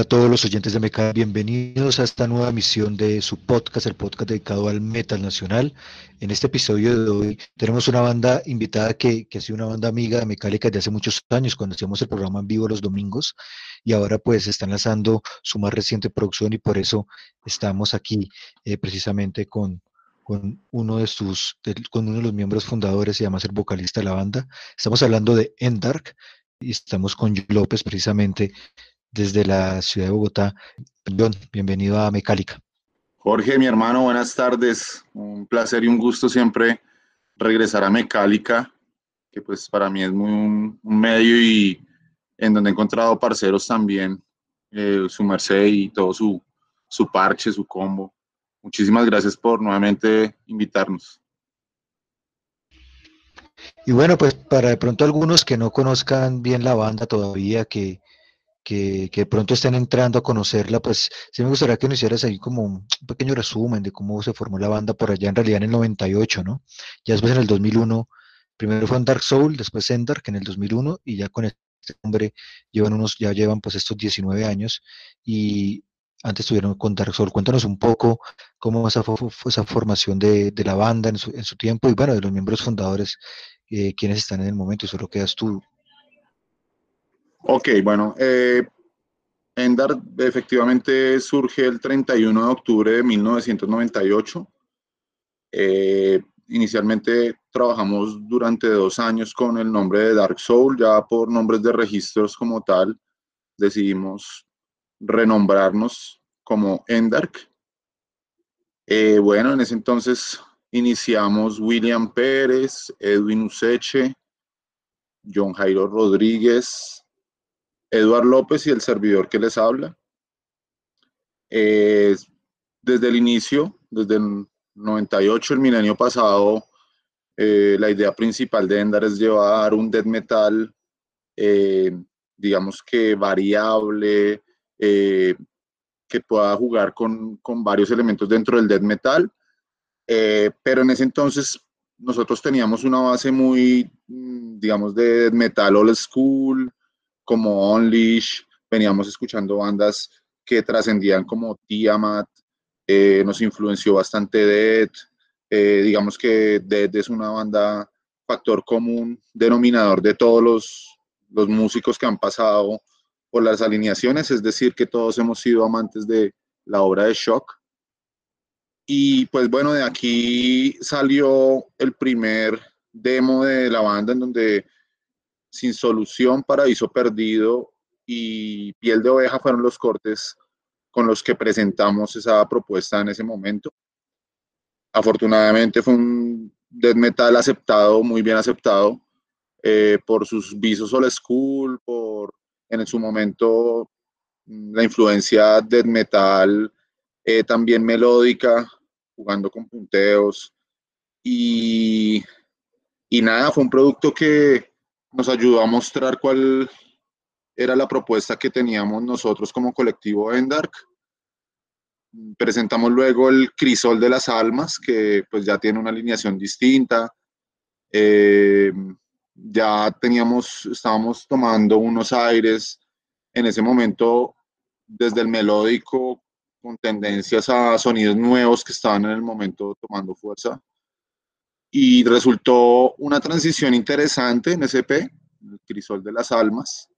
Hola a todos los oyentes de Mecal, bienvenidos a esta nueva emisión de su podcast, el podcast dedicado al metal nacional. En este episodio de hoy tenemos una banda invitada que, que ha sido una banda amiga de Mecálica desde hace muchos años, cuando hacíamos el programa en vivo los domingos, y ahora pues están lanzando su más reciente producción y por eso estamos aquí eh, precisamente con, con uno de sus, del- con uno de los miembros fundadores y además el vocalista de la banda. Estamos hablando de Endark y estamos con John López precisamente desde la ciudad de Bogotá. John, bienvenido a Mecálica. Jorge, mi hermano, buenas tardes. Un placer y un gusto siempre regresar a Mecálica, que pues para mí es muy un, un medio y en donde he encontrado parceros también, eh, su merced y todo su, su parche, su combo. Muchísimas gracias por nuevamente invitarnos. Y bueno, pues para de pronto algunos que no conozcan bien la banda todavía, que, que, que pronto estén entrando a conocerla, pues sí me gustaría que nos hicieras ahí como un pequeño resumen de cómo se formó la banda por allá en realidad en el 98, ¿no? Ya después en el 2001, primero fue en Dark Soul, después en Dark en el 2001 y ya con este nombre llevan unos, ya llevan pues estos 19 años y antes estuvieron con Dark Soul. Cuéntanos un poco cómo esa, fue esa formación de, la banda en su, en su tiempo y bueno, de los miembros fundadores, eh, quienes están en el momento solo quedas tú. Ok, bueno, eh, Endar efectivamente surge el 31 de octubre de 1998. Eh, inicialmente trabajamos durante dos años con el nombre de Dark Soul, ya por nombres de registros como tal, decidimos renombrarnos como Endark. Eh, bueno, en ese entonces iniciamos William Pérez, Edwin Useche, John Jairo Rodríguez, Eduard López y el servidor que les habla. Eh, desde el inicio, desde el 98, el milenio pasado, eh, la idea principal de Endar es llevar un death metal, eh, digamos que variable, que pueda jugar con, con, varios elementos dentro del death metal. Pero en ese entonces nosotros teníamos una base muy, digamos, de death metal old school, como Unleash, veníamos escuchando bandas que trascendían como Tiamat, eh, nos influenció bastante Dead, eh, digamos que Dead es una banda factor común, denominador de todos los, los músicos que han pasado por las alineaciones, es decir, que todos hemos sido amantes de la obra de Shock. Y pues bueno, de aquí salió el primer demo de la banda en donde sin Solución, Paraíso Perdido y Piel de Oveja fueron los cortes con los que presentamos esa propuesta en ese momento. Afortunadamente fue un death metal aceptado, muy bien aceptado, eh, por sus visos old school, por en su momento la influencia death metal eh, también melódica, jugando con punteos. Y, y nada, fue un producto que, nos ayudó a mostrar cuál era la propuesta que teníamos nosotros como colectivo Endark. Presentamos luego el Crisol de las Almas, que pues ya tiene una alineación distinta. Eh, ya teníamos, estábamos tomando unos aires en ese momento desde el melódico con tendencias a sonidos nuevos que estaban en el momento tomando fuerza y resultó una transición interesante en SP, el Crisol de las Almas.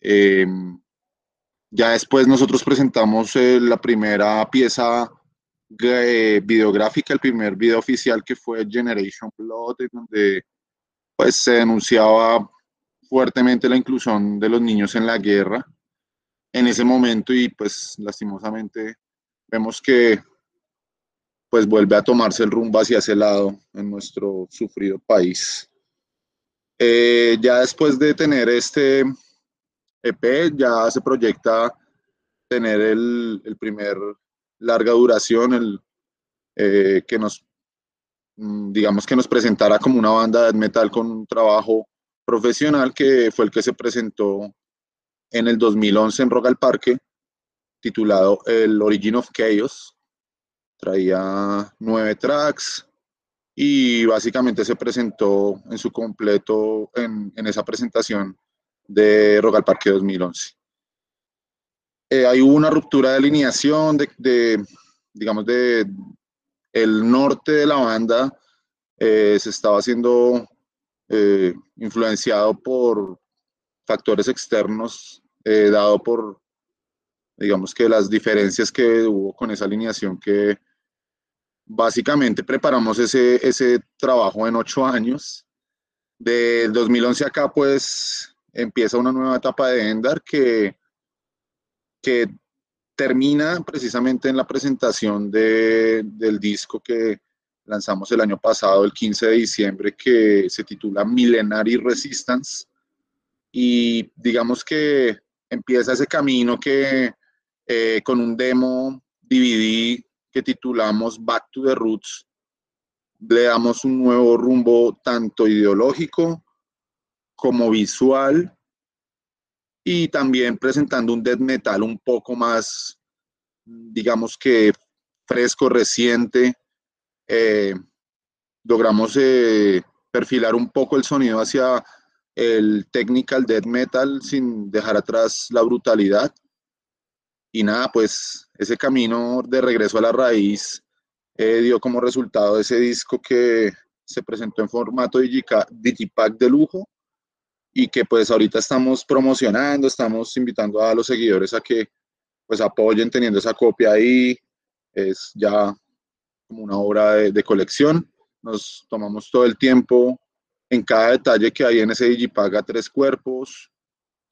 Eh, ya después nosotros presentamos eh, la primera pieza eh, videográfica, el primer video oficial que fue Generation Blood, donde pues, se denunciaba fuertemente la inclusión de los niños en la guerra. en ese momento y pues lastimosamente vemos que pues vuelve a tomarse el rumbo hacia ese lado en nuestro sufrido país. Eh, ya después de tener este EP, ya se proyecta tener el, el primer larga duración, el eh, que nos, mm, digamos que nos presentara como una banda de metal con un trabajo profesional que fue el que se presentó en el 2011 en Rock al Parque, titulado El Origin of Chaos. Traía nueve tracks y básicamente se presentó en su completo en, en esa presentación de Rock al Parque 2011. Eh, hay una ruptura de alineación de, de, digamos, de el norte de la banda eh, se estaba siendo eh, influenciado por factores externos, eh, dado por, digamos que las diferencias que hubo con esa alineación que básicamente preparamos ese, ese trabajo en ocho años. Del 2011 acá, pues empieza una nueva etapa de Endar que, que termina precisamente en la presentación de, del disco que lanzamos el año pasado, el 15 de diciembre, que se titula Millenary Resistance. Y digamos que empieza ese camino que eh, con un demo DVD que titulamos Back to the Roots, le damos un nuevo rumbo tanto ideológico como visual y también presentando un death metal un poco más, digamos que fresco, reciente. Eh, logramos eh, perfilar un poco el sonido hacia el technical death metal sin dejar atrás la brutalidad. Y nada, pues ese camino de regreso a la raíz eh, dio como resultado ese disco que se presentó en formato digipack de lujo y que pues ahorita estamos promocionando, estamos invitando a los seguidores a que pues apoyen teniendo esa copia ahí, es ya como una obra de, colección, nos tomamos todo el tiempo en cada detalle que hay en ese Digipaga tres cuerpos,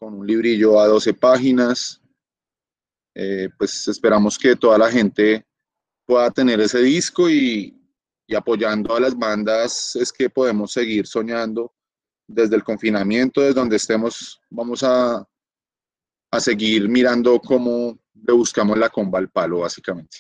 con un librillo a 12 páginas, eh, pues esperamos que toda la gente pueda tener ese disco y, y apoyando a las bandas es que podemos seguir soñando desde el confinamiento, desde donde estemos, vamos a, a seguir mirando cómo le buscamos la comba al palo, básicamente.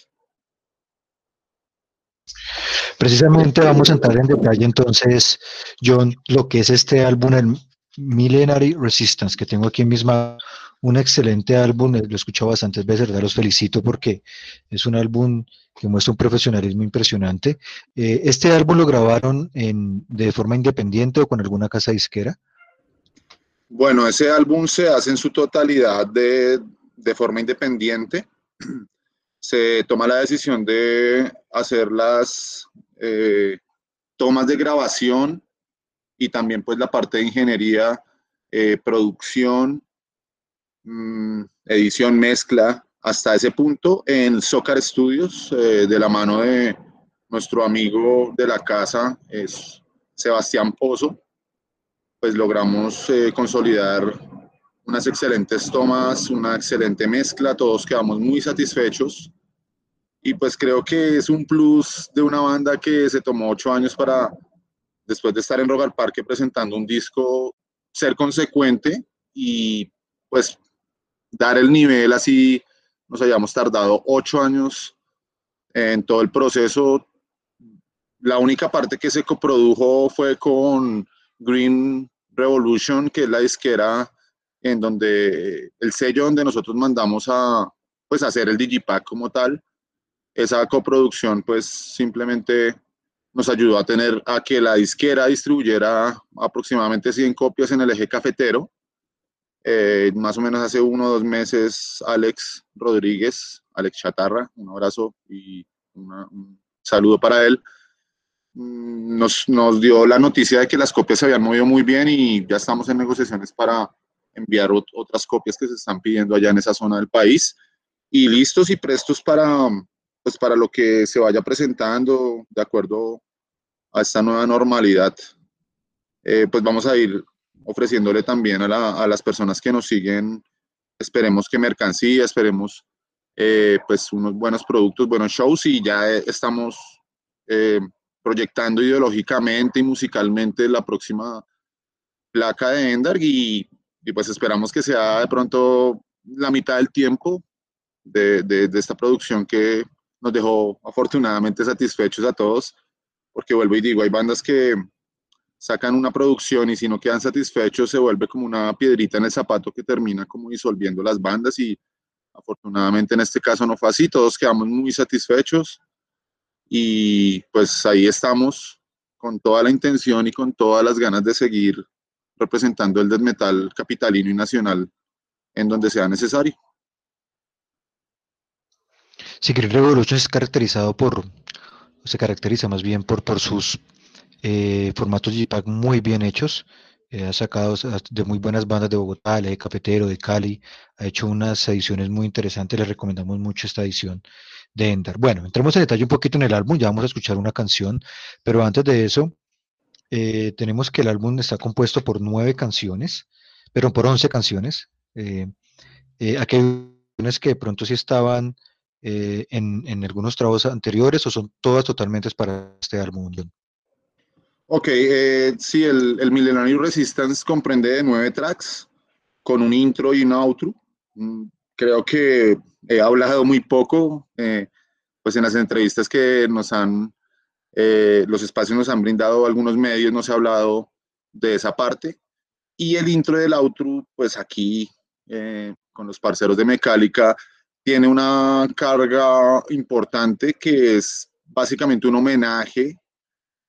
Precisamente vamos a entrar en detalle entonces, John, lo que es este álbum, el Millenary Resistance, que tengo aquí misma un excelente álbum, lo he escuchado bastantes veces. Los felicito porque es un álbum que muestra un profesionalismo impresionante. Eh, ¿Este álbum lo grabaron en, de forma independiente o con alguna casa disquera? Bueno, ese álbum se hace en su totalidad de, de forma independiente. Se toma la decisión de hacer las eh, tomas de grabación y también pues la parte de ingeniería, eh, producción, Mm, edición, mezcla, hasta ese punto en Socar Studios, eh, de la mano de nuestro amigo de la casa, es Sebastián Pozo, pues logramos eh, consolidar unas excelentes tomas, una excelente mezcla, todos quedamos muy satisfechos. Y pues creo que es un plus de una banda que se tomó ocho años para, después de estar en Rogar Parque presentando un disco, ser consecuente y pues dar el nivel así, nos hayamos tardado ocho años en todo el proceso. La única parte que se coprodujo fue con Green Revolution, que es la disquera en donde el sello donde nosotros mandamos a pues hacer el digipack como tal. Esa coproducción pues simplemente nos ayudó a tener a que la disquera distribuyera aproximadamente 100 copias en el eje cafetero eh, más o menos hace uno o dos meses, Alex Rodríguez, Alex Chatarra, un abrazo y un saludo para él, mm, nos, nos, dio la noticia de que las copias se habían movido muy bien y ya estamos en negociaciones para enviar otras copias que se están pidiendo allá en esa zona del país y listos y prestos para, pues para lo que se vaya presentando de acuerdo a esta nueva normalidad. Eh, pues vamos a ir ofreciéndole también a, las personas que nos siguen esperemos que mercancía, esperemos eh, pues unos buenos productos, buenos shows y ya estamos eh, proyectando ideológicamente y musicalmente la próxima placa de Ender y, y, pues esperamos que sea de pronto la mitad del tiempo de, de, de esta producción que nos dejó afortunadamente satisfechos a todos, porque vuelvo y digo, hay bandas que sacan una producción y si no quedan satisfechos se vuelve como una piedrita en el zapato que termina como disolviendo las bandas y afortunadamente en este caso no fue así, todos quedamos muy satisfechos y pues ahí estamos con toda la intención y con todas las ganas de seguir representando el death metal capitalino y nacional en donde sea necesario. Secret Revolution es caracterizado por, se caracteriza más bien por, por sus eh, formatos JPAG muy bien hechos. Eh, ha sacado de muy buenas bandas de Bogotá, de Cafetero, de Cali. Ha hecho unas ediciones muy interesantes. Les recomendamos mucho esta edición de Endar. Bueno, entremos en detalle un poquito en el álbum. Ya vamos a escuchar una canción. Pero antes de eso, eh, tenemos que el álbum está compuesto por nueve canciones, pero por once canciones. aquellas que de pronto sí estaban eh, en, en, algunos trabajos anteriores o son todas totalmente para este álbum? Ok, eh, sí, el, el Millenarium Resistance comprende de nueve tracks con un intro y un outro. Mm, creo que he hablado muy poco, eh, pues en las entrevistas que nos han, eh, los espacios nos han brindado algunos medios, no se ha hablado de esa parte. Y el intro del outro, pues aquí eh, con los parceros de Mecálica, tiene una carga importante que es básicamente un homenaje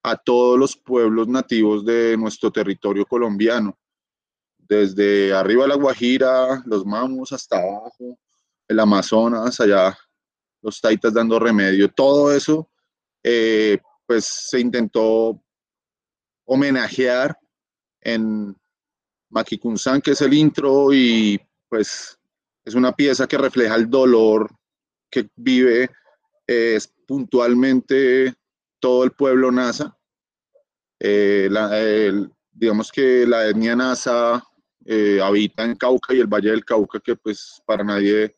a todos los pueblos nativos de nuestro territorio colombiano, desde arriba la Guajira, los Mamos hasta abajo, el Amazonas, allá los Taitas dando remedio, todo eso, eh, pues se intentó homenajear en Maquikunsan, que es el intro, y pues es una pieza que refleja el dolor que vive eh, puntualmente todo el pueblo NASA. Eh, digamos que la etnia NASA eh, habita en Cauca y el Valle del Cauca, que pues para nadie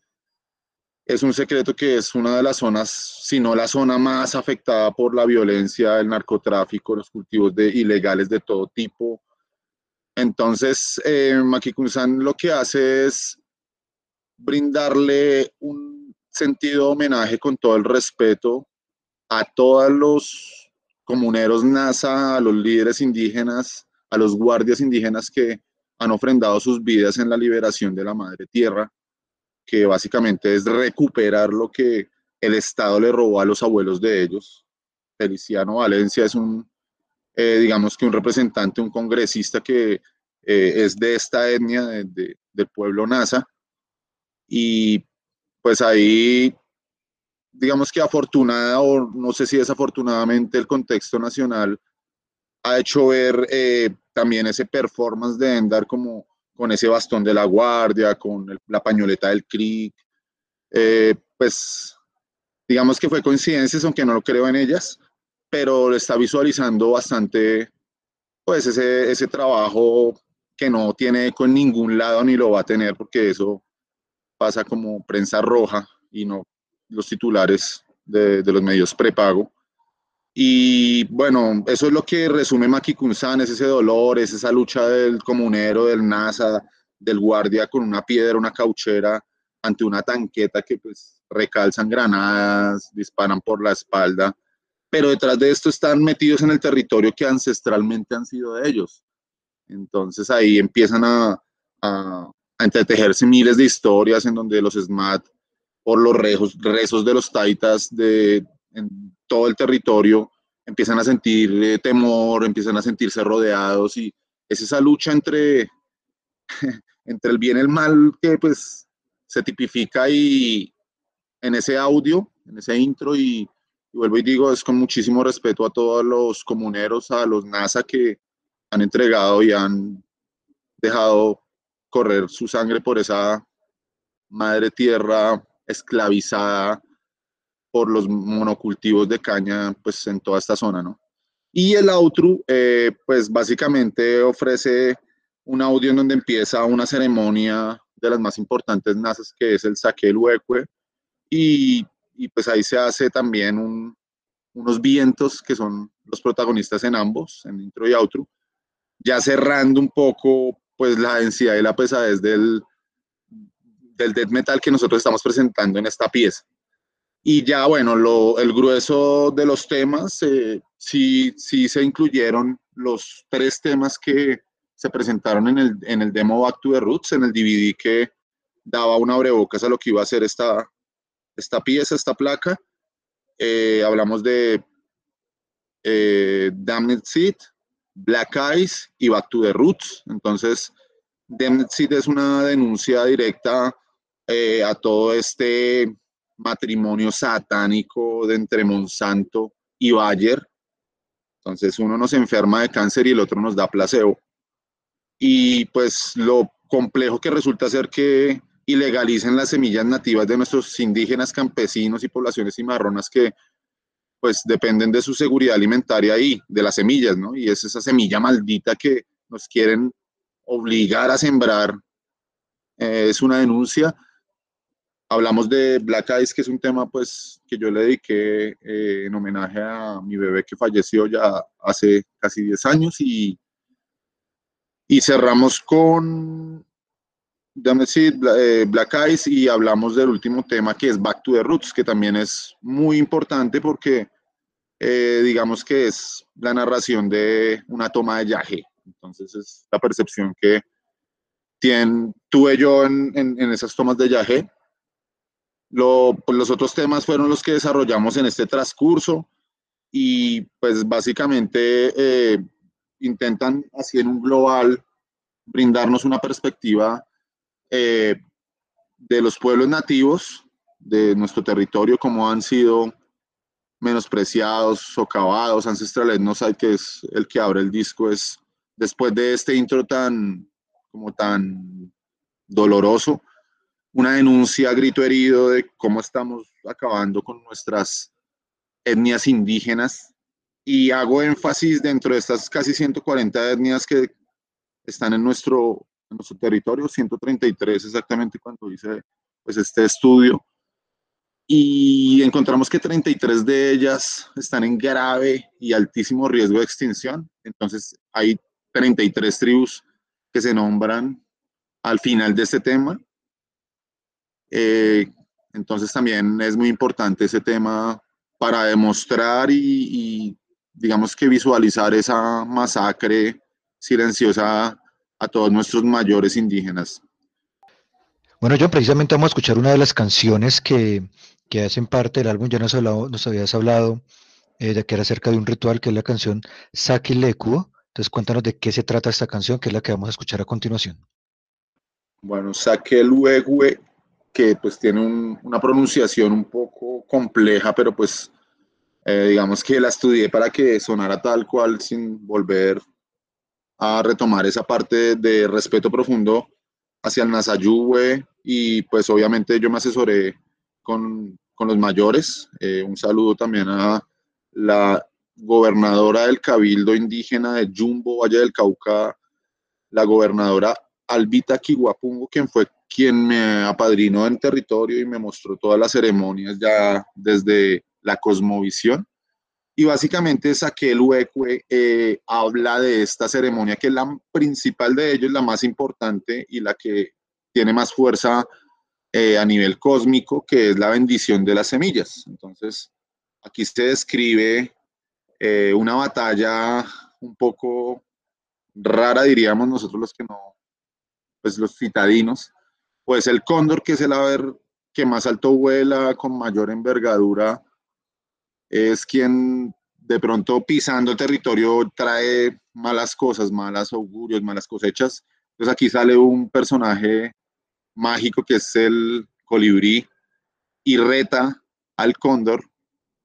es un secreto que es una de las zonas, si no la zona más afectada por la violencia, el narcotráfico, los cultivos de, ilegales de todo tipo. Entonces, eh, Maquikunsan lo que hace es brindarle un sentido de homenaje con todo el respeto a todos los comuneros NASA, a los líderes indígenas, a los guardias indígenas que han ofrendado sus vidas en la liberación de la madre tierra, que básicamente es recuperar lo que el Estado le robó a los abuelos de ellos. Feliciano Valencia es un, eh, digamos que un representante, un congresista que eh, es de esta etnia, del pueblo NASA, y pues ahí, digamos que afortunada o no sé si desafortunadamente el contexto nacional ha hecho ver eh, también ese performance de Endar como con ese bastón de la guardia, con la pañoleta del CRIC, eh, pues digamos que fue coincidencias, aunque no lo creo en ellas, pero está visualizando bastante pues ese, ese trabajo que no tiene eco en ningún lado ni lo va a tener porque eso pasa como prensa roja y no los titulares de, los medios prepago. Y bueno, eso es lo que resume Maquikunsan, es ese dolor, es esa lucha del comunero, del NASA, del guardia con una piedra, una cauchera ante una tanqueta que pues recalzan granadas, disparan por la espalda, pero detrás de esto están metidos en el territorio que ancestralmente han sido de ellos. Entonces ahí empiezan a, a, a entretejerse miles de historias en donde los SMAT, por los rezos, rezos de los taitas de en todo el territorio, empiezan a sentir eh, temor, empiezan a sentirse rodeados y es esa lucha entre, entre el bien y el mal que pues se tipifica y en ese audio, en ese intro y, y vuelvo y digo, es con muchísimo respeto a todos los comuneros, a los NASA que han entregado y han dejado correr su sangre por esa madre tierra esclavizada por los monocultivos de caña, pues en toda esta zona, ¿no? Y el outro, eh, pues básicamente ofrece un audio en donde empieza una ceremonia de las más importantes nazas, que es el Saqueluecue, y, y pues ahí se hace también un, unos vientos que son los protagonistas en ambos, en intro y outro, ya cerrando un poco pues la densidad y la pesadez del, del death metal que nosotros estamos presentando en esta pieza. Y ya, bueno, lo, el grueso de los temas, eh, sí, sí se incluyeron los tres temas que se presentaron en el, en el demo Back to the Roots, en el DVD que daba una abrebocas a lo que iba a ser esta, esta pieza, esta placa. Eh, hablamos de eh, Damned Seed, Black Eyes y Back to the Roots. Entonces, Damned Seed es una denuncia directa eh, a todo este matrimonio satánico de entre Monsanto y Bayer. Entonces uno nos enferma de cáncer y el otro nos da placebo. Y pues lo complejo que resulta ser que ilegalicen las semillas nativas de nuestros indígenas, campesinos y poblaciones cimarronas que pues dependen de su seguridad alimentaria y de las semillas, ¿no? Y es esa semilla maldita que nos quieren obligar a sembrar. Eh, es una denuncia hablamos de Black Eyes, que es un tema pues que yo le dediqué eh, en homenaje a mi bebé que falleció ya hace casi 10 años y, y cerramos con decir, eh, Black Eyes y hablamos del último tema que es Back to the Roots, que también es muy importante porque eh, digamos que es la narración de una toma de yaje. Entonces es la percepción que tiene, tuve yo en, en, en esas tomas de yaje pues los otros temas fueron los que desarrollamos en este transcurso y pues básicamente eh, intentan así en un global brindarnos una perspectiva eh, de los pueblos nativos de nuestro territorio, como han sido menospreciados, socavados, ancestrales. No sé que es el que abre el disco, es después de este intro tan, como tan doloroso, una denuncia grito herido de cómo estamos acabando con nuestras etnias indígenas. Y hago énfasis dentro de estas casi 140 etnias que están en nuestro, en nuestro territorio, 133 exactamente cuando hice pues, este estudio, y encontramos que 33 de ellas están en grave y altísimo riesgo de extinción. Entonces hay 33 tribus que se nombran al final de este tema eh, entonces también es muy importante ese tema para demostrar y, digamos que visualizar esa masacre silenciosa a todos nuestros mayores indígenas. Bueno, yo precisamente vamos a escuchar una de las canciones que, que hacen parte del álbum. Ya nos, hablado, nos habías hablado eh, de que era acerca de un ritual, que es la canción Saki Entonces cuéntanos de qué se trata esta canción, que es la que vamos a escuchar a continuación. Bueno, Saki que pues tiene una pronunciación un poco compleja, pero pues eh, digamos que la estudié para que sonara tal cual sin volver a retomar esa parte de respeto profundo hacia el Nasayuwe y pues obviamente yo me asesoré con, con los mayores. Eh, un saludo también a la gobernadora del Cabildo Indígena de Jumbo, Valle del Cauca, la gobernadora Albita Kiwapungo, quien fue quien me apadrinó en territorio y me mostró todas las ceremonias ya desde la cosmovisión. Y básicamente Saquel Huecue eh, habla de esta ceremonia que es la principal de ellos, la más importante y la que tiene más fuerza eh, a nivel cósmico, que es la bendición de las semillas. Entonces, aquí se describe eh, una batalla un poco rara, diríamos nosotros los que no, pues los citadinos, pues el cóndor, que es el ave que más alto vuela, con mayor envergadura, es quien de pronto pisando el territorio trae malas cosas, malas augurios, malas cosechas. Entonces aquí sale un personaje mágico que es el colibrí y reta al cóndor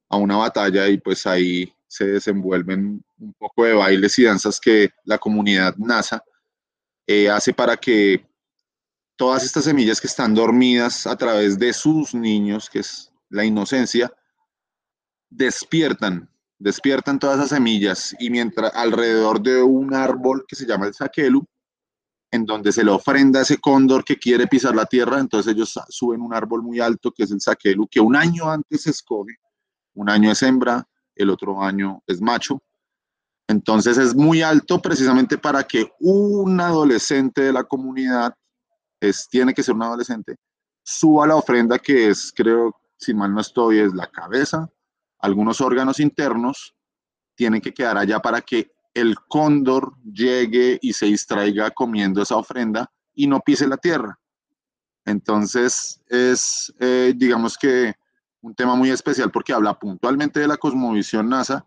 a una batalla y pues ahí se desenvuelven un poco de bailes y danzas que la comunidad NASA eh, hace para que todas estas semillas que están dormidas a través de sus niños, que es la inocencia, despiertan, despiertan todas esas semillas y mientras alrededor de un árbol que se llama el saquelu, en donde se le ofrenda a ese cóndor que quiere pisar la tierra, entonces ellos suben un árbol muy alto que es el saquelu, que un año antes se escoge, un año es hembra, el otro año es macho. Entonces es muy alto precisamente para que un adolescente de la comunidad, es, tiene que ser un adolescente, suba la ofrenda que es, creo, si mal no estoy, es la cabeza, algunos órganos internos, tienen que quedar allá para que el cóndor llegue y se distraiga comiendo esa ofrenda y no pise la tierra. Entonces es, eh, digamos que, un tema muy especial porque habla puntualmente de la cosmovisión NASA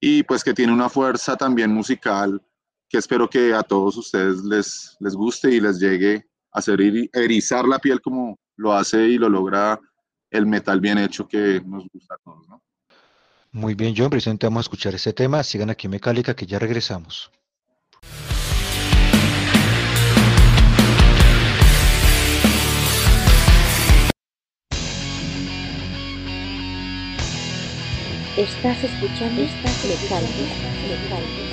y pues que tiene una fuerza también musical que espero que a todos ustedes les, les guste y les llegue hacer erizar la piel como lo hace y lo logra el metal bien hecho que nos gusta a todos, ¿no? Muy bien, John, precisamente vamos a escuchar este tema. Sigan aquí en Mecálica que ya regresamos. Estás escuchando esta Mecálica.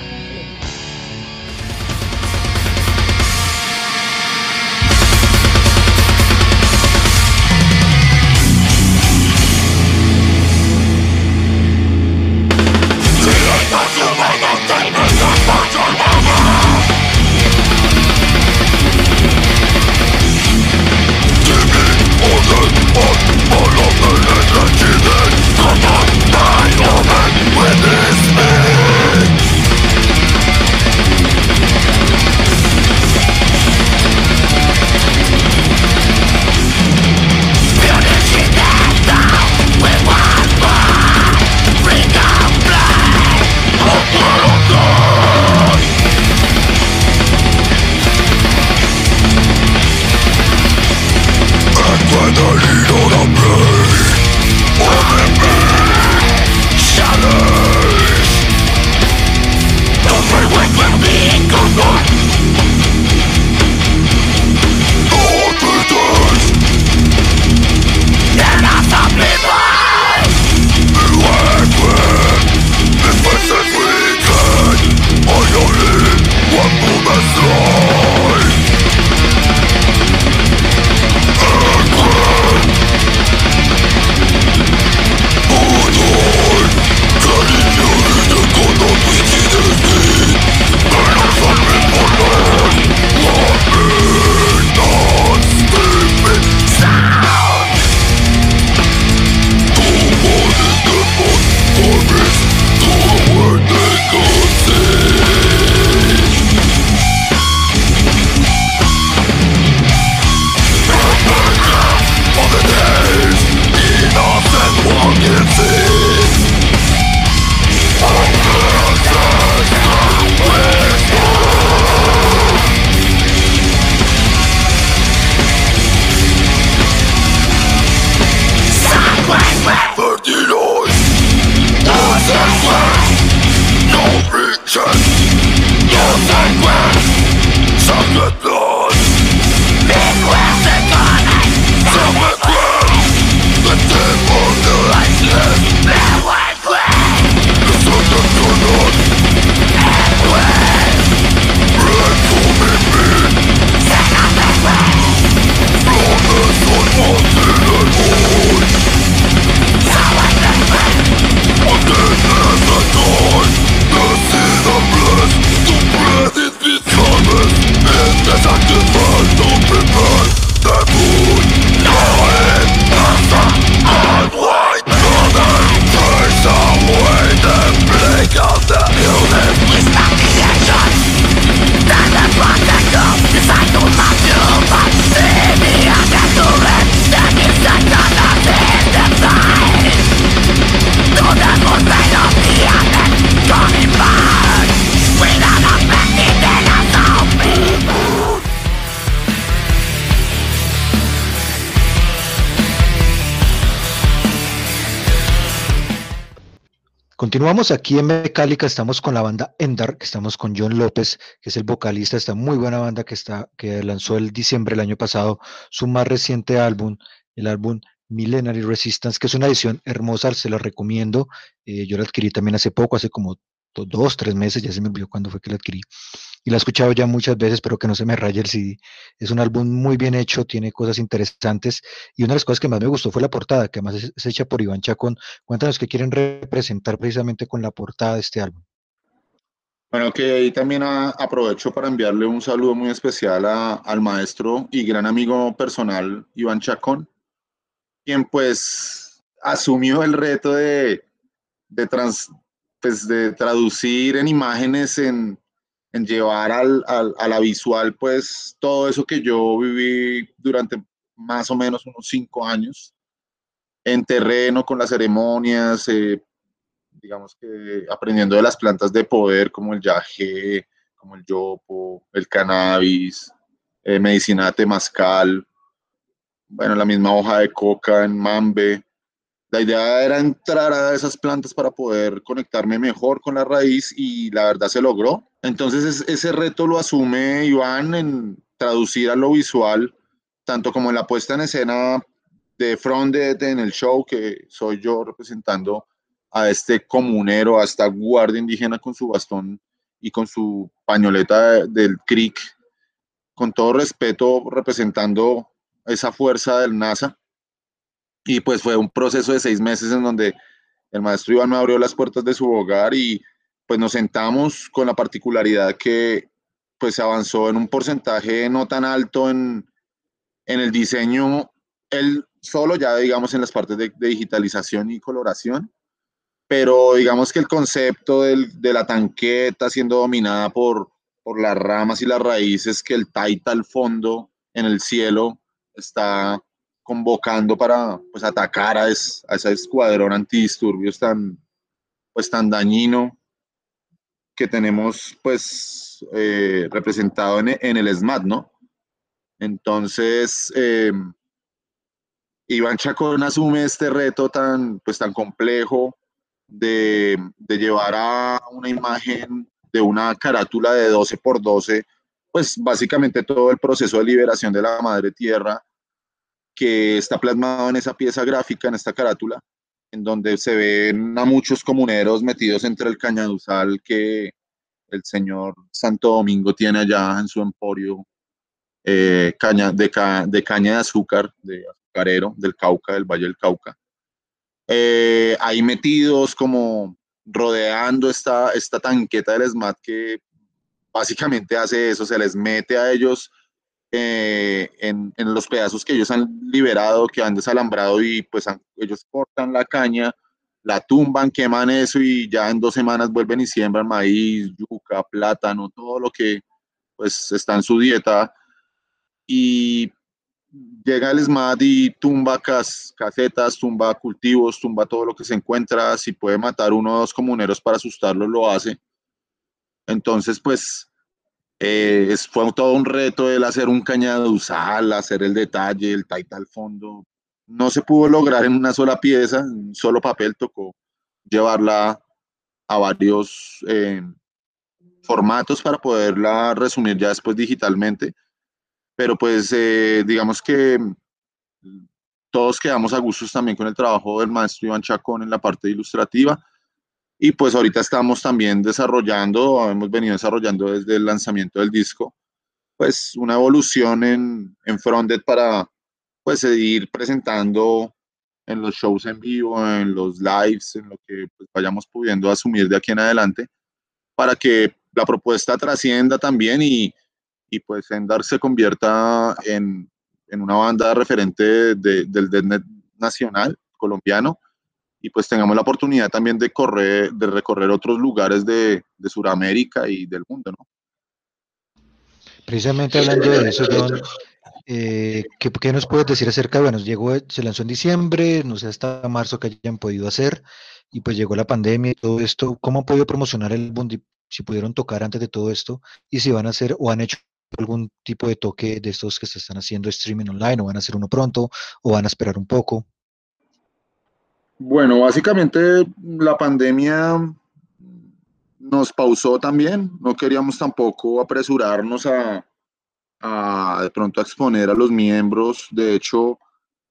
Continuamos aquí en Mecálica, estamos con la banda Endar, que estamos con John López, que es el vocalista de esta muy buena banda que, está, que lanzó el diciembre del año pasado su más reciente álbum, el álbum Millenary Resistance, que es una edición hermosa, se la recomiendo. Eh, yo la adquirí también hace poco, hace como dos, tres meses, ya se me olvidó cuándo fue que la adquirí. Y la he escuchado ya muchas veces, pero que no se me raye el CD. Es un álbum muy bien hecho, tiene cosas interesantes. Y una de las cosas que más me gustó fue la portada, que además es, hecha por Iván Chacón. Cuéntanos qué quieren representar precisamente con la portada de este álbum. Bueno, que ahí también aprovecho para enviarle un saludo muy especial al maestro y gran amigo personal Iván Chacón, quien pues asumió el reto de, de, trans, pues, de traducir en imágenes, en, en llevar al, al, a la visual, pues todo eso que yo viví durante más o menos unos cinco años en terreno con las ceremonias, eh, digamos que aprendiendo de las plantas de poder como el yagé, como el yopo, el cannabis, eh, medicina temazcal, bueno, la misma hoja de coca en mambe. La idea era entrar a esas plantas para poder conectarme mejor con la raíz y la verdad se logró. Entonces ese reto lo asume Iván en traducir a lo visual, tanto como en la puesta en escena de Fronted en el show, que soy yo representando a este comunero, a esta guardia indígena con su bastón y con su pañoleta del CRIC, con todo respeto representando esa fuerza del NASA. Y pues fue un proceso de seis meses en donde el maestro Iván me abrió las puertas de su hogar y pues nos sentamos con la particularidad que pues se avanzó en un porcentaje no tan alto en, en el diseño, él solo ya digamos en las partes de digitalización y coloración, pero digamos que el concepto de la tanqueta siendo dominada por, por las ramas y las raíces que el taita al fondo en el cielo está convocando para pues, atacar a, ese escuadrón antidisturbios tan, pues, tan dañino que tenemos pues eh, representado en, el SMAT, ¿no? Entonces, eh, Iván Chacón asume este reto tan, pues, tan complejo de, llevar a una imagen de una carátula de 12 por 12, pues básicamente todo el proceso de liberación de la madre tierra que está plasmado en esa pieza gráfica, en esta carátula, en donde se ven a muchos comuneros metidos entre el cañaduzal que el señor Santo Domingo tiene allá en su emporio eh, caña, de, caña de azúcar, de azucarero del Cauca, del Valle del Cauca. Eh, ahí metidos como rodeando esta, esta tanqueta del SMAT que básicamente hace eso, se les mete a ellos eh, en, los pedazos que ellos han liberado, que han desalambrado y pues ellos cortan la caña, la tumban, queman eso y ya en dos semanas vuelven y siembran maíz, yuca, plátano, todo lo que pues está en su dieta. Y llega el SMAT y tumba casetas, tumba cultivos, tumba todo lo que se encuentra. Si puede matar uno o dos comuneros para asustarlos, lo hace. Entonces, pues, eh, fue todo un reto el hacer un cañaduzal, hacer el detalle, el taita al fondo. No se pudo lograr en una sola pieza, en un solo papel, tocó llevarla a varios eh, formatos para poderla resumir ya después digitalmente pero pues eh, digamos que todos quedamos a gustos también con el trabajo del maestro Iván Chacón en la parte ilustrativa. Y pues ahorita estamos también desarrollando, hemos venido desarrollando desde el lanzamiento del disco, pues una evolución en, en Fronted para pues seguir presentando en los shows en vivo, en los lives, en lo que pues, vayamos pudiendo asumir de aquí en adelante, para que la propuesta trascienda también y, y pues Endar se convierta en, en una banda referente de, del DEDNET nacional colombiano y pues tengamos la oportunidad también de, correr, de recorrer otros lugares de, de Sudamérica y del mundo, ¿no? Precisamente hablando de eso, John, eh, ¿qué, ¿qué, nos puedes decir acerca? Bueno, llegó, se lanzó en diciembre, no sé hasta marzo que hayan podido hacer, y pues llegó la pandemia y todo esto. ¿Cómo han podido promocionar el Bundi? Si pudieron tocar antes de todo esto, y si van a hacer o han hecho algún tipo de toque de estos que se están haciendo streaming online o van a hacer uno pronto o van a esperar un poco? Bueno, básicamente la pandemia nos pausó también, no queríamos tampoco apresurarnos a, de pronto a exponer a los miembros, de hecho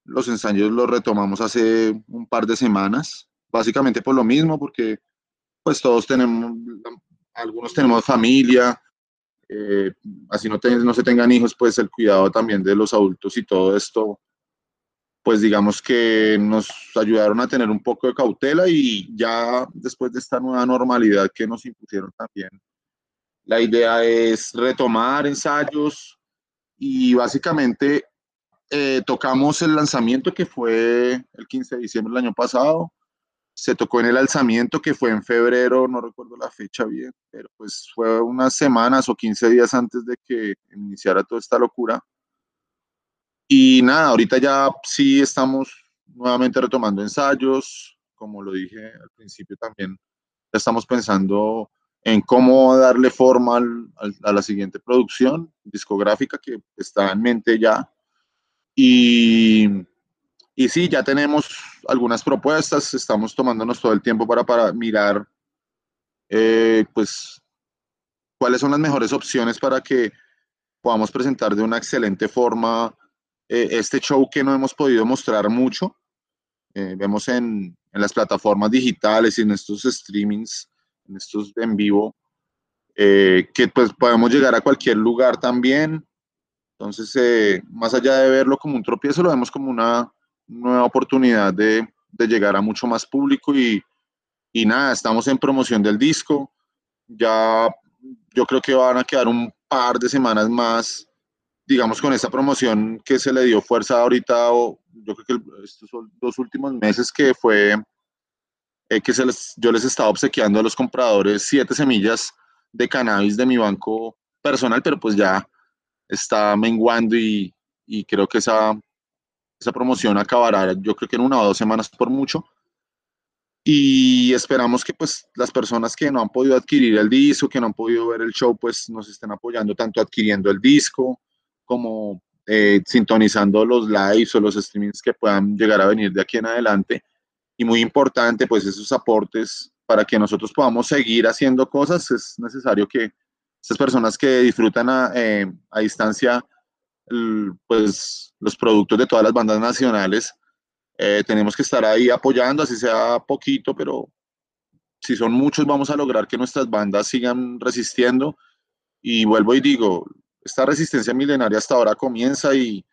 los ensayos los retomamos hace un par de semanas, básicamente por lo mismo, porque pues todos tenemos, algunos tenemos familia, eh, así no, no se tengan hijos, pues el cuidado también de los adultos y todo esto, pues digamos que nos ayudaron a tener un poco de cautela y ya después de esta nueva normalidad que nos impusieron también, la idea es retomar ensayos y básicamente eh, tocamos el lanzamiento que fue el 15 de diciembre del año pasado se tocó en el alzamiento que fue en febrero, no recuerdo la fecha bien, pero pues fue unas semanas o 15 días antes de que iniciara toda esta locura. Y nada, ahorita ya sí estamos nuevamente retomando ensayos, como lo dije al principio también, ya estamos pensando en cómo darle forma a la siguiente producción discográfica que está en mente ya. Y y sí, ya tenemos algunas propuestas, estamos tomándonos todo el tiempo para, para mirar, eh, pues, cuáles son las mejores opciones para que podamos presentar de una excelente forma eh, este show que no hemos podido mostrar mucho. Eh, vemos en, en, las plataformas digitales y en estos streamings, en estos en vivo, que pues podemos llegar a cualquier lugar también. Entonces, más allá de verlo como un tropiezo, lo vemos como una nueva oportunidad de, de llegar a mucho más público y, y, nada, estamos en promoción del disco. Ya yo creo que van a quedar un par de semanas más, digamos, con esa promoción que se le dio fuerza ahorita, o yo creo que estos son los últimos meses que fue eh, que se les, yo les estaba obsequiando a los compradores siete semillas de cannabis de mi banco personal, pero pues ya está menguando y, y creo que esa esa promoción acabará, yo creo que en una o dos semanas por mucho. Y esperamos que pues las personas que no han podido adquirir el disco, que no han podido ver el show, pues nos estén apoyando tanto adquiriendo el disco como eh, sintonizando los lives o los streamings que puedan llegar a venir de aquí en adelante. Y muy importante, pues esos aportes para que nosotros podamos seguir haciendo cosas, es necesario que estas personas que disfrutan a, eh, a distancia pues, los productos de todas las bandas nacionales. Eh, tenemos que estar ahí apoyando, así sea poquito, pero si son muchos, vamos a lograr que nuestras bandas sigan resistiendo. Y vuelvo y digo, esta resistencia milenaria hasta ahora comienza y,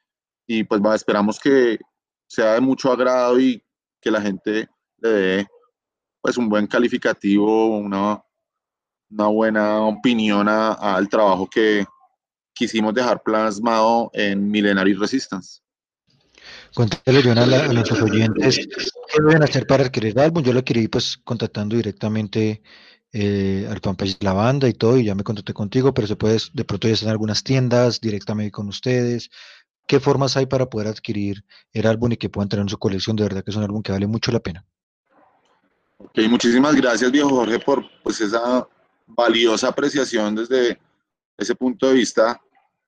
y pues esperamos que sea de mucho agrado y que la gente le dé pues un buen calificativo, una, una buena opinión al trabajo que, quisimos dejar plasmado en Millenary Resistance. Cuéntale, John, a, a, nuestros oyentes qué deben hacer para adquirir el álbum. Yo lo adquirí pues contactando directamente eh, al fanpage la banda y todo, y ya me contacté contigo, pero se puede, de pronto ya están algunas tiendas directamente con ustedes. ¿Qué formas hay para poder adquirir el álbum y que puedan tener en su colección? De verdad que es un álbum que vale mucho la pena. Ok, muchísimas gracias, viejo Jorge, por pues, esa valiosa apreciación desde ese punto de vista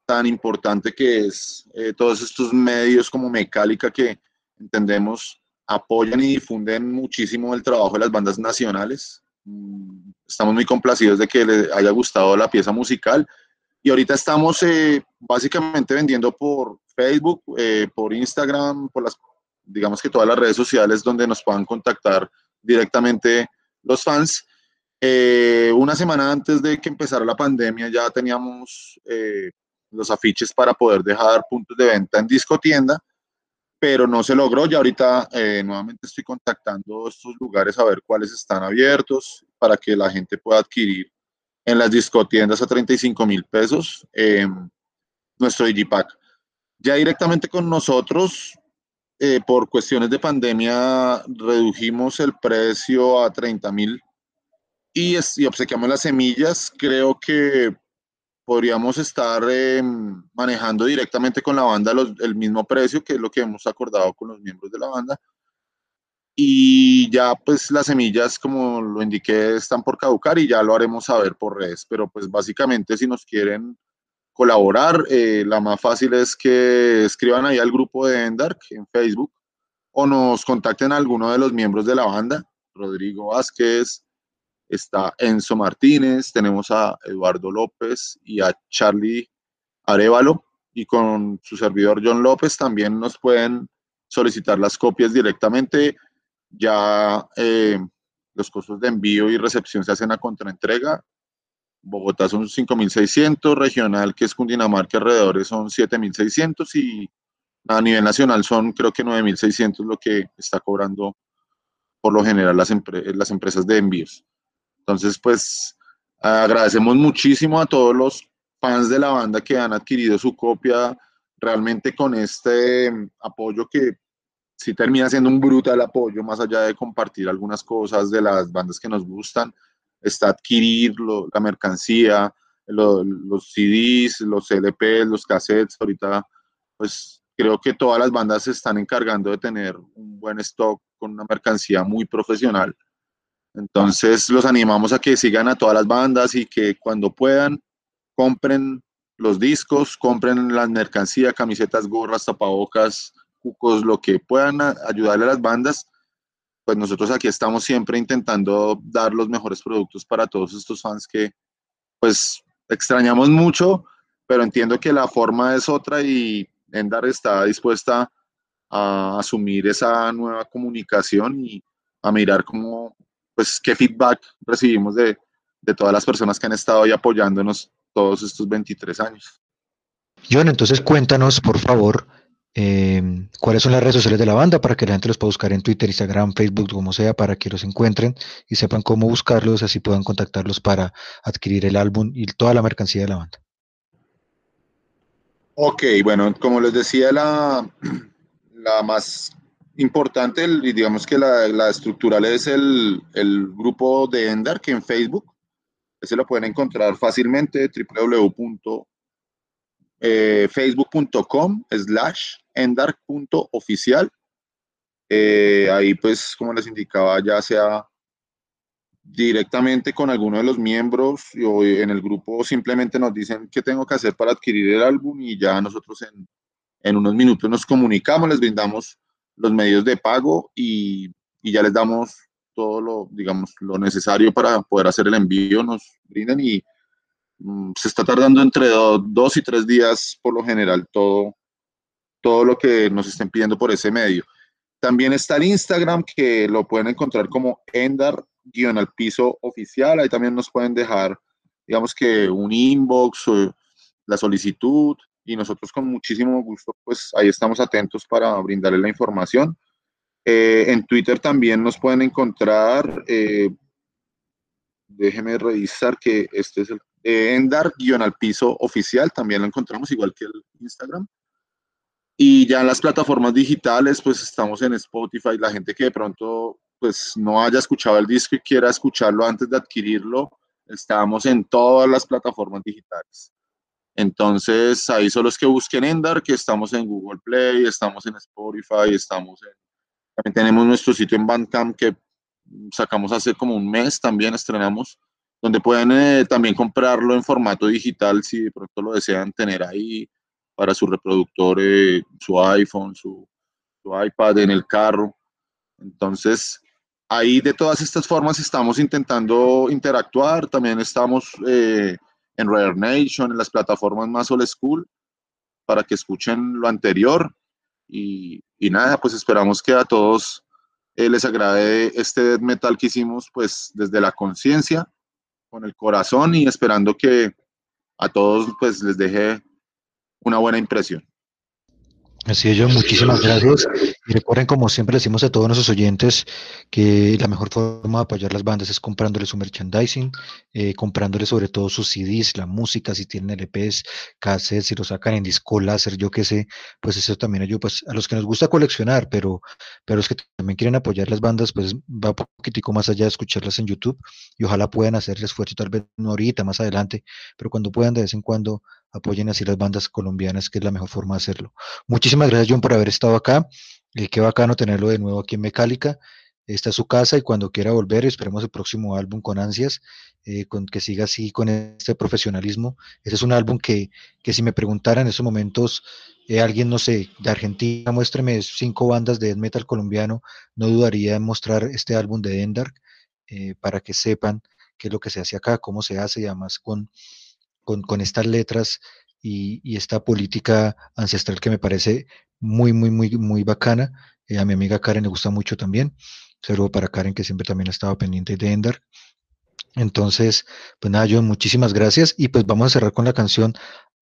tan importante que es eh, todos estos medios como Mecálica que entendemos apoyan y difunden muchísimo el trabajo de las bandas nacionales. Mm, estamos muy complacidos de que les haya gustado la pieza musical. Y ahorita estamos eh, básicamente vendiendo por Facebook, eh, por Instagram, por las, digamos que todas las redes sociales donde nos puedan contactar directamente los fans. Eh, una semana antes de que empezara la pandemia ya teníamos los afiches para poder dejar puntos de venta en disco tienda, pero no se logró. Ya ahorita eh, nuevamente estoy contactando estos lugares a ver cuáles están abiertos para que la gente pueda adquirir en las discotiendas a 35 mil pesos nuestro Digipack. Ya directamente con nosotros, por cuestiones de pandemia, redujimos el precio a 30 mil y, y obsequiamos las semillas, creo que podríamos estar em, manejando directamente con la banda el mismo precio, que es lo que hemos acordado con los miembros de la banda. Y ya pues las semillas, como lo indiqué, están por caducar y ya lo haremos saber por redes. Pero pues básicamente si nos quieren colaborar, eh, la más fácil es que escriban ahí al grupo de Endark en Facebook o nos contacten a alguno de los miembros de la banda, Rodrigo Vázquez, está Enzo Martínez, tenemos a Eduardo López y a Charlie Arevalo y con su servidor John López también nos pueden solicitar las copias directamente. Ya eh, los costos de envío y recepción se hacen a contraentrega. Bogotá son 5.600, regional que es Cundinamarca alrededores son 7.600 y a nivel nacional son creo que 9.600 lo que está cobrando por lo general las, las empresas de envíos. Entonces, pues agradecemos muchísimo a todos los fans de la banda que han adquirido su copia realmente con este apoyo que sí termina siendo un brutal apoyo, más allá de compartir algunas cosas de las bandas que nos gustan, está adquirir la mercancía, los CDs, los LPs, los cassettes. Ahorita, pues creo que todas las bandas se están encargando de tener un buen stock con una mercancía muy profesional. Entonces, los animamos a que sigan a todas las bandas y que cuando puedan compren los discos, compren las mercancías, camisetas, gorras, tapabocas, cucos, lo que puedan ayudarle a las bandas. Pues nosotros aquí estamos siempre intentando dar los mejores productos para todos estos fans que pues extrañamos mucho, pero entiendo que la forma es otra y Endar está dispuesta a asumir esa nueva comunicación y a mirar cómo, pues, qué feedback recibimos de, de todas las personas que han estado ahí apoyándonos todos estos 23 años. John, entonces cuéntanos, por favor, em, cuáles son las redes sociales de la banda para que la gente los pueda buscar en Twitter, Instagram, Facebook, como sea, para que los encuentren y sepan cómo buscarlos, así puedan contactarlos para adquirir el álbum y toda la mercancía de la banda. Ok, bueno, como les decía, la, la más importante, digamos que la, la estructural es el, el grupo de Endar, que en Facebook ese lo pueden encontrar fácilmente www.facebook.com eh, slash endark.oficial. Eh, ahí pues como les indicaba ya sea directamente con alguno de los miembros o en el grupo simplemente nos dicen qué tengo que hacer para adquirir el álbum y ya nosotros en, en unos minutos nos comunicamos, les brindamos los medios de pago y, y ya les damos todo lo, digamos, lo necesario para poder hacer el envío, nos brindan y mm, se está tardando entre dos y tres días por lo general todo, todo lo que nos estén pidiendo por ese medio. También está el Instagram que lo pueden encontrar como endar al piso oficial. Ahí también nos pueden dejar, digamos que un inbox o la solicitud y nosotros con muchísimo gusto, pues ahí estamos atentos para brindarle la información. Eh, en Twitter también nos pueden encontrar, eh, déjeme revisar que este es el eh, Endar-al piso oficial, también lo encontramos igual que el Instagram. Y ya en las plataformas digitales, pues estamos en Spotify, la gente que de pronto pues no haya escuchado el disco y quiera escucharlo antes de adquirirlo, estamos en todas las plataformas digitales. Entonces, ahí son los que busquen Endar, que estamos en Google Play, estamos en Spotify, estamos en también tenemos nuestro sitio en Bandcamp que sacamos hace como un mes, también estrenamos, donde pueden eh, también comprarlo en formato digital si de pronto lo desean tener ahí para su reproductor, eh, su iPhone, su, su, iPad en el carro. Entonces, ahí de todas estas formas estamos intentando interactuar. También estamos eh, en Rare Nation, en las plataformas más old school, para que escuchen lo anterior. Y, y nada, pues esperamos que a todos eh, les agrade este metal que hicimos pues desde la conciencia, con el corazón y esperando que a todos pues les deje una buena impresión. Así es, yo, muchísimas gracias. Y recuerden, como siempre decimos a todos nuestros oyentes, que la mejor forma de apoyar las bandas es comprándoles su merchandising, eh, comprándoles sobre todo sus CDs, la música, si tienen LPs, cassettes, si lo sacan en disco láser, yo qué sé, pues eso también ayuda pues, a los que nos gusta coleccionar, pero, pero los que también quieren apoyar las bandas, pues va un poquitico más allá de escucharlas en YouTube y ojalá puedan hacer el esfuerzo, tal vez no ahorita, más adelante, pero cuando puedan de vez en cuando apoyen así las bandas colombianas, que es la mejor forma de hacerlo. Muchísimas gracias, John, por haber estado acá. Eh, qué bacano tenerlo de nuevo aquí en Mecálica. Esta es su casa y cuando quiera volver, esperemos el próximo álbum con ansias, eh, con que siga así con este profesionalismo. Ese es un álbum que, que si me preguntara en esos momentos, eh, alguien, no sé, de Argentina, muéstreme cinco bandas de metal colombiano, no dudaría en mostrar este álbum de Endark para que sepan qué es lo que se hace acá, cómo se hace y además con con, estas letras y, esta política ancestral que me parece muy, muy, muy, muy bacana. Eh, a mi amiga Karen le gusta mucho también. saludo para Karen, que siempre también ha estado pendiente de Ender. Entonces, pues nada, John, muchísimas gracias. Y pues vamos a cerrar con la canción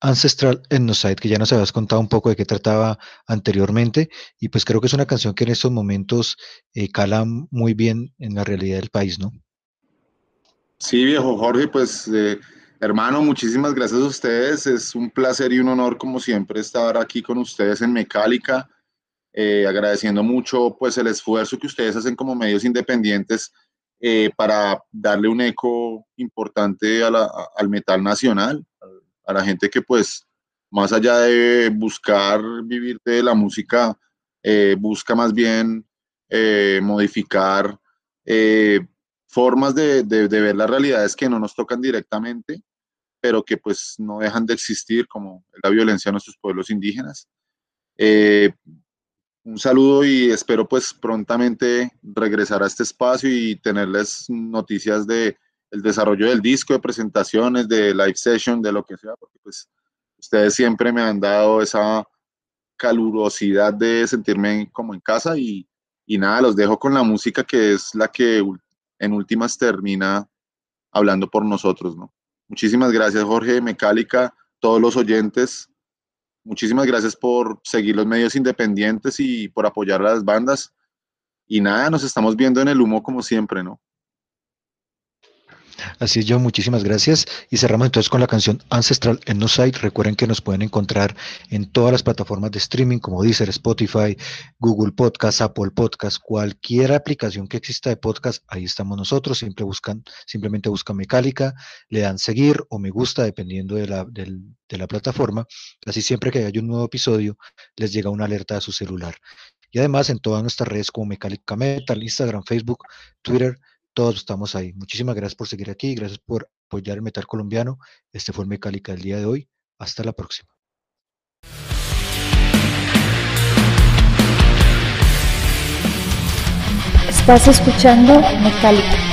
Ancestral Ethnocide, que ya nos habías contado un poco de qué trataba anteriormente. Y pues creo que es una canción que en estos momentos eh, cala muy bien en la realidad del país, ¿no? Sí, viejo Jorge, pues eh, hermano, muchísimas gracias a ustedes. Es un placer y un honor, como siempre, estar aquí con ustedes en Mecálica. Eh, agradeciendo mucho pues el esfuerzo que ustedes hacen como medios independientes eh, para darle un eco importante al metal nacional, a la gente que pues más allá de buscar vivir de la música, eh, busca más bien modificar formas de, de, ver las realidades que no nos tocan directamente, pero que pues no dejan de existir, como la violencia a nuestros pueblos indígenas. Eh, un saludo y espero pues prontamente regresar a este espacio y tenerles noticias de el desarrollo del disco, de presentaciones, de live session, de lo que sea, porque pues ustedes siempre me han dado esa calurosidad de sentirme como en casa y, y nada, los dejo con la música que es la que en últimas termina hablando por nosotros, ¿no? Muchísimas gracias Jorge, Mecálica, todos los oyentes, Muchísimas gracias por seguir los medios independientes y por apoyar a las bandas. Y nada, nos estamos viendo en el humo como siempre, ¿no? Así es, yo, muchísimas gracias. Y cerramos entonces con la canción Ancestral en No Site. Recuerden que nos pueden encontrar en todas las plataformas de streaming como Deezer, Spotify, Google Podcast, Apple Podcast, cualquier aplicación que exista de podcast, ahí estamos nosotros. Siempre buscan, simplemente buscan Mecálica, le dan seguir o me gusta, dependiendo de la, de la plataforma. Así siempre que haya un nuevo episodio, les llega una alerta a su celular. Y además en todas nuestras redes como Mecálica Metal, Instagram, Facebook, Twitter, todos estamos ahí. Muchísimas gracias por seguir aquí, gracias por apoyar el metal colombiano. Este fue el Mecálica del día de hoy. Hasta la próxima. Estás escuchando Metallica.